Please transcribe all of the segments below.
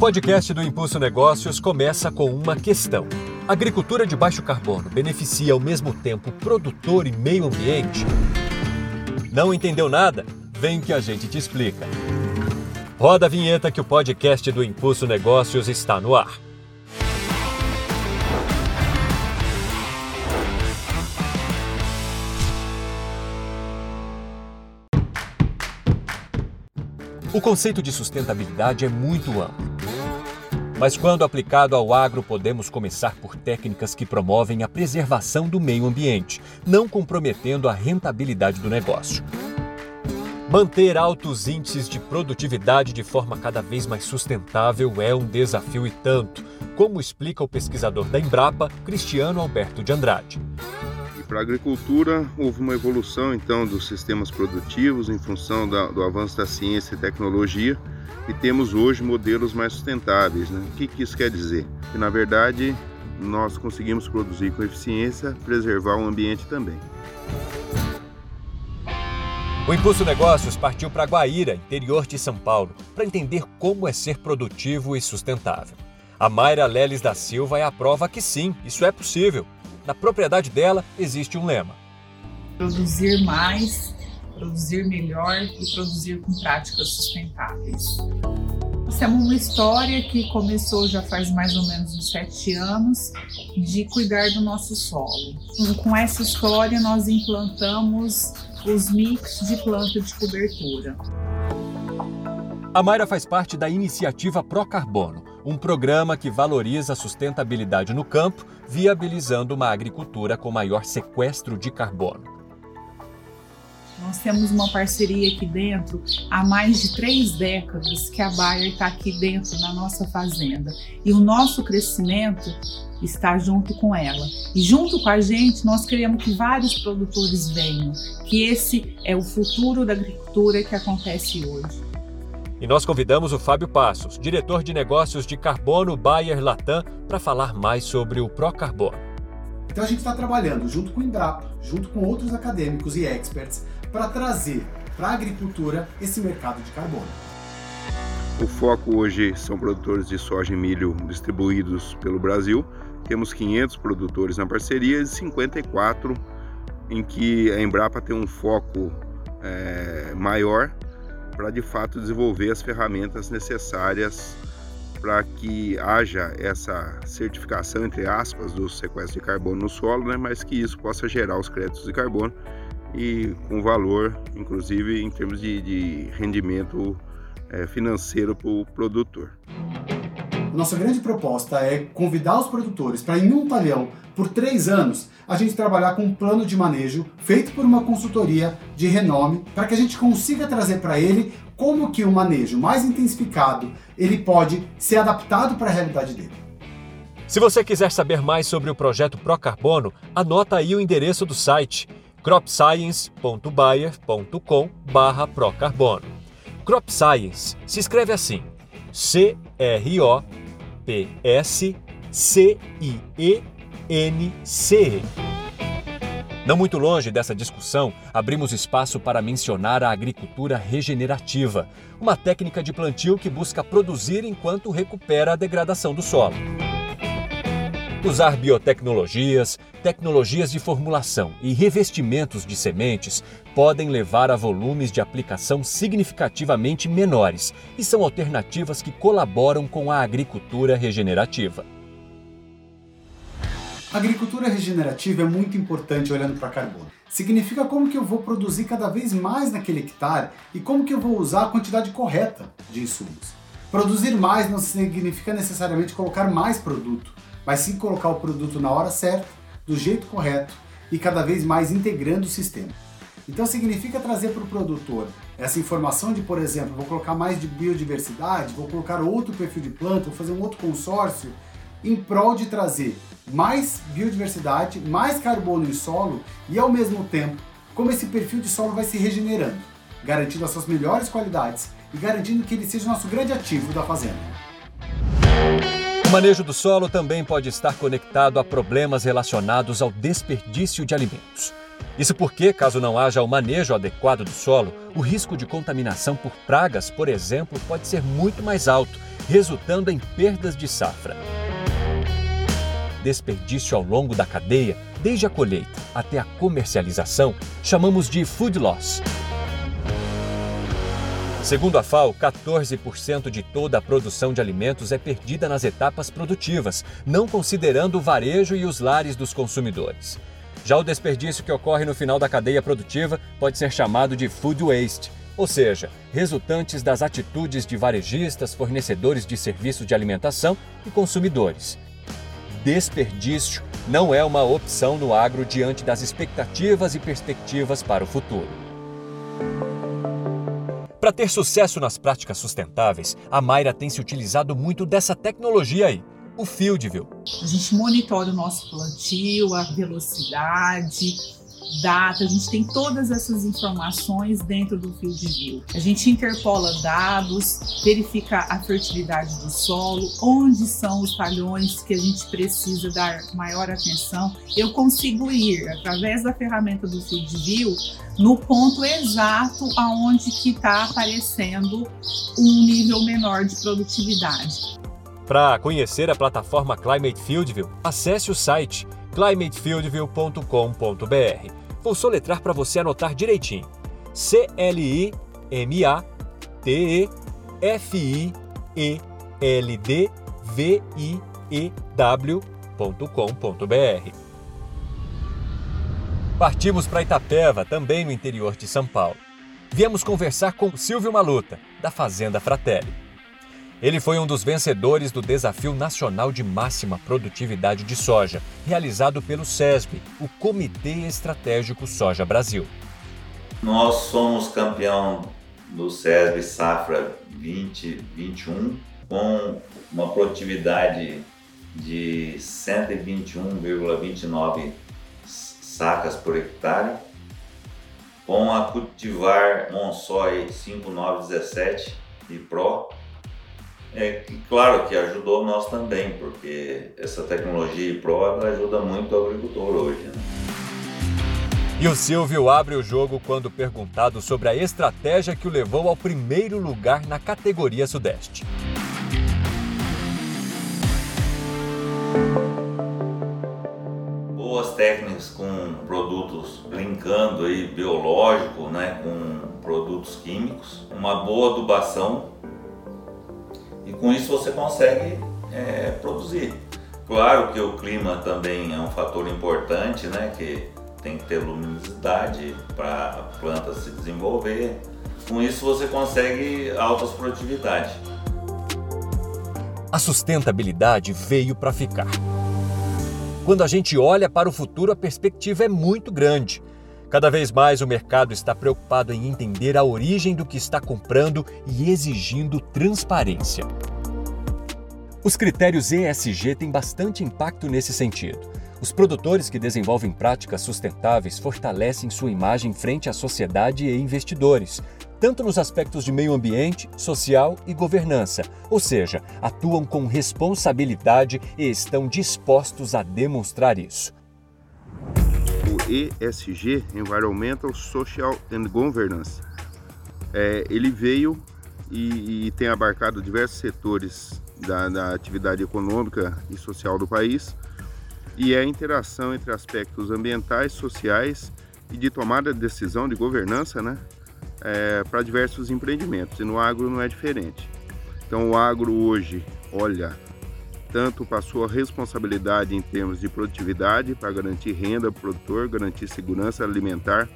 podcast do Impulso Negócios começa com uma questão. Agricultura de baixo carbono beneficia ao mesmo tempo produtor e meio ambiente? Não entendeu nada? Vem que a gente te explica. Roda a vinheta que o podcast do Impulso Negócios está no ar. O conceito de sustentabilidade é muito amplo. Mas quando aplicado ao agro, podemos começar por técnicas que promovem a preservação do meio ambiente, não comprometendo a rentabilidade do negócio. Manter altos índices de produtividade de forma cada vez mais sustentável é um desafio e tanto, como explica o pesquisador da Embrapa, Cristiano Alberto de Andrade. Para a agricultura, houve uma evolução então dos sistemas produtivos em função da, do avanço da ciência e tecnologia e temos hoje modelos mais sustentáveis. Né? O que, que isso quer dizer? Que na verdade nós conseguimos produzir com eficiência, preservar o ambiente também. O Impulso Negócios partiu para Guaíra, interior de São Paulo, para entender como é ser produtivo e sustentável. A Mayra Leles da Silva é a prova que sim, isso é possível. Na propriedade dela existe um lema: produzir mais produzir melhor e produzir com práticas sustentáveis. Nós temos uma história que começou já faz mais ou menos uns sete anos de cuidar do nosso solo. Com essa história, nós implantamos os mix de planta de cobertura. A Mayra faz parte da iniciativa Procarbono, um programa que valoriza a sustentabilidade no campo, viabilizando uma agricultura com maior sequestro de carbono. Nós temos uma parceria aqui dentro há mais de três décadas que a Bayer está aqui dentro na nossa fazenda. E o nosso crescimento está junto com ela. E junto com a gente, nós queremos que vários produtores venham, que esse é o futuro da agricultura que acontece hoje. E nós convidamos o Fábio Passos, diretor de negócios de carbono Bayer Latam, para falar mais sobre o Procarbono. Então a gente está trabalhando junto com o Embrapa, junto com outros acadêmicos e experts, para trazer para a agricultura esse mercado de carbono. O foco hoje são produtores de soja e milho distribuídos pelo Brasil. Temos 500 produtores na parceria e 54 em que a Embrapa tem um foco é, maior para de fato desenvolver as ferramentas necessárias para que haja essa certificação, entre aspas, do sequestro de carbono no solo, né, mas que isso possa gerar os créditos de carbono e com valor, inclusive em termos de, de rendimento é, financeiro para o produtor. Nossa grande proposta é convidar os produtores para, em um talhão, por três anos, a gente trabalhar com um plano de manejo feito por uma consultoria de renome para que a gente consiga trazer para ele como que o manejo mais intensificado ele pode ser adaptado para a realidade dele. Se você quiser saber mais sobre o projeto Procarbono, anota aí o endereço do site cropscience.bayer.com/procarbono. Crop Science se escreve assim: C R O P S C I E N C. Não muito longe dessa discussão, abrimos espaço para mencionar a agricultura regenerativa, uma técnica de plantio que busca produzir enquanto recupera a degradação do solo. Usar biotecnologias, tecnologias de formulação e revestimentos de sementes podem levar a volumes de aplicação significativamente menores e são alternativas que colaboram com a agricultura regenerativa. A agricultura regenerativa é muito importante olhando para carbono. Significa como que eu vou produzir cada vez mais naquele hectare e como que eu vou usar a quantidade correta de insumos. Produzir mais não significa necessariamente colocar mais produto mas sim colocar o produto na hora certa, do jeito correto e cada vez mais integrando o sistema. Então significa trazer para o produtor essa informação de, por exemplo, vou colocar mais de biodiversidade, vou colocar outro perfil de planta, vou fazer um outro consórcio, em prol de trazer mais biodiversidade, mais carbono em solo e ao mesmo tempo como esse perfil de solo vai se regenerando, garantindo as suas melhores qualidades e garantindo que ele seja o nosso grande ativo da fazenda. O manejo do solo também pode estar conectado a problemas relacionados ao desperdício de alimentos. Isso porque, caso não haja o manejo adequado do solo, o risco de contaminação por pragas, por exemplo, pode ser muito mais alto, resultando em perdas de safra. Desperdício ao longo da cadeia, desde a colheita até a comercialização, chamamos de food loss. Segundo a FAO, 14% de toda a produção de alimentos é perdida nas etapas produtivas, não considerando o varejo e os lares dos consumidores. Já o desperdício que ocorre no final da cadeia produtiva pode ser chamado de food waste, ou seja, resultantes das atitudes de varejistas, fornecedores de serviços de alimentação e consumidores. Desperdício não é uma opção no agro diante das expectativas e perspectivas para o futuro. Para ter sucesso nas práticas sustentáveis, a Mayra tem se utilizado muito dessa tecnologia aí, o FieldView. A gente monitora o nosso plantio, a velocidade, data, a gente tem todas essas informações dentro do FieldView. A gente interpola dados, verifica a fertilidade do solo, onde são os talhões que a gente precisa dar maior atenção. Eu consigo ir através da ferramenta do FieldView no ponto exato aonde que está aparecendo um nível menor de produtividade. Para conhecer a plataforma Climate Fieldview, acesse o site climatefieldview.com.br. Vou soletrar para você anotar direitinho. C L I M A T E F I E L D V I E W.com.br. Partimos para Itapeva, também no interior de São Paulo. Viemos conversar com Silvio Maluta, da Fazenda Fratelli. Ele foi um dos vencedores do Desafio Nacional de Máxima Produtividade de Soja, realizado pelo SESB, o Comitê Estratégico Soja Brasil. Nós somos campeão do SESB Safra 2021 com uma produtividade de 121,29 sacas por hectare, com a cultivar Monsói 5917 e Pro. É claro que ajudou nós também, porque essa tecnologia Pro ajuda muito o agricultor hoje. Né? E o Silvio abre o jogo quando perguntado sobre a estratégia que o levou ao primeiro lugar na categoria Sudeste. boas técnicas com produtos linkando aí biológico, né, com produtos químicos, uma boa adubação e com isso você consegue é, produzir. Claro que o clima também é um fator importante, né, que tem que ter luminosidade para a planta se desenvolver. Com isso você consegue altas produtividade. A sustentabilidade veio para ficar. Quando a gente olha para o futuro, a perspectiva é muito grande. Cada vez mais o mercado está preocupado em entender a origem do que está comprando e exigindo transparência. Os critérios ESG têm bastante impacto nesse sentido. Os produtores que desenvolvem práticas sustentáveis fortalecem sua imagem frente à sociedade e investidores, tanto nos aspectos de meio ambiente, social e governança, ou seja, atuam com responsabilidade e estão dispostos a demonstrar isso. ESG, Environmental, Social and Governance, é, ele veio e, e, tem abarcado diversos setores da, da atividade econômica e social do país e é a interação entre aspectos ambientais, sociais e de tomada de decisão de governança, né, é, para diversos empreendimentos. E no agro não é diferente. Então o agro hoje olha tanto para a responsabilidade em termos de produtividade, para garantir renda para o produtor, garantir segurança alimentar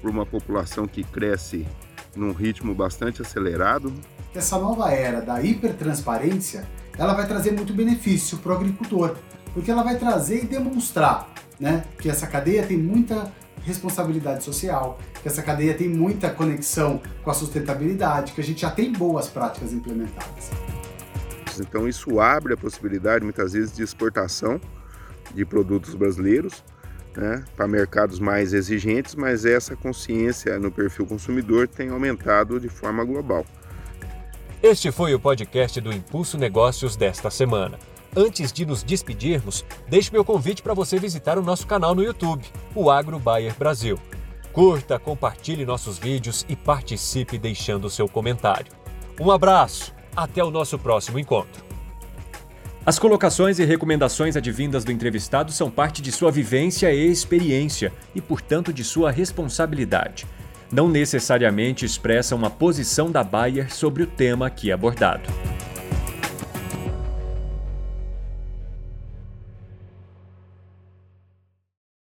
para uma população que cresce num ritmo bastante acelerado. Essa nova era da hipertransparência, ela vai trazer muito benefício para o agricultor, porque ela vai trazer e demonstrar né, que essa cadeia tem muita responsabilidade social, que essa cadeia tem muita conexão com a sustentabilidade, que a gente já tem boas práticas implementadas. Então isso abre a possibilidade muitas vezes de exportação de produtos brasileiros né, para mercados mais exigentes, mas essa consciência no perfil consumidor tem aumentado de forma global. Este foi o podcast do Impulso Negócios desta semana. Antes de nos despedirmos, deixe meu convite para você visitar o nosso canal no YouTube, o Agro Bayer Brasil. Curta, compartilhe nossos vídeos e participe deixando seu comentário. Um abraço, Até o nosso próximo encontro. As colocações e recomendações advindas do entrevistado são parte de sua vivência e experiência e, portanto, de sua responsabilidade. Não necessariamente expressam uma posição da Bayer sobre o tema aqui abordado.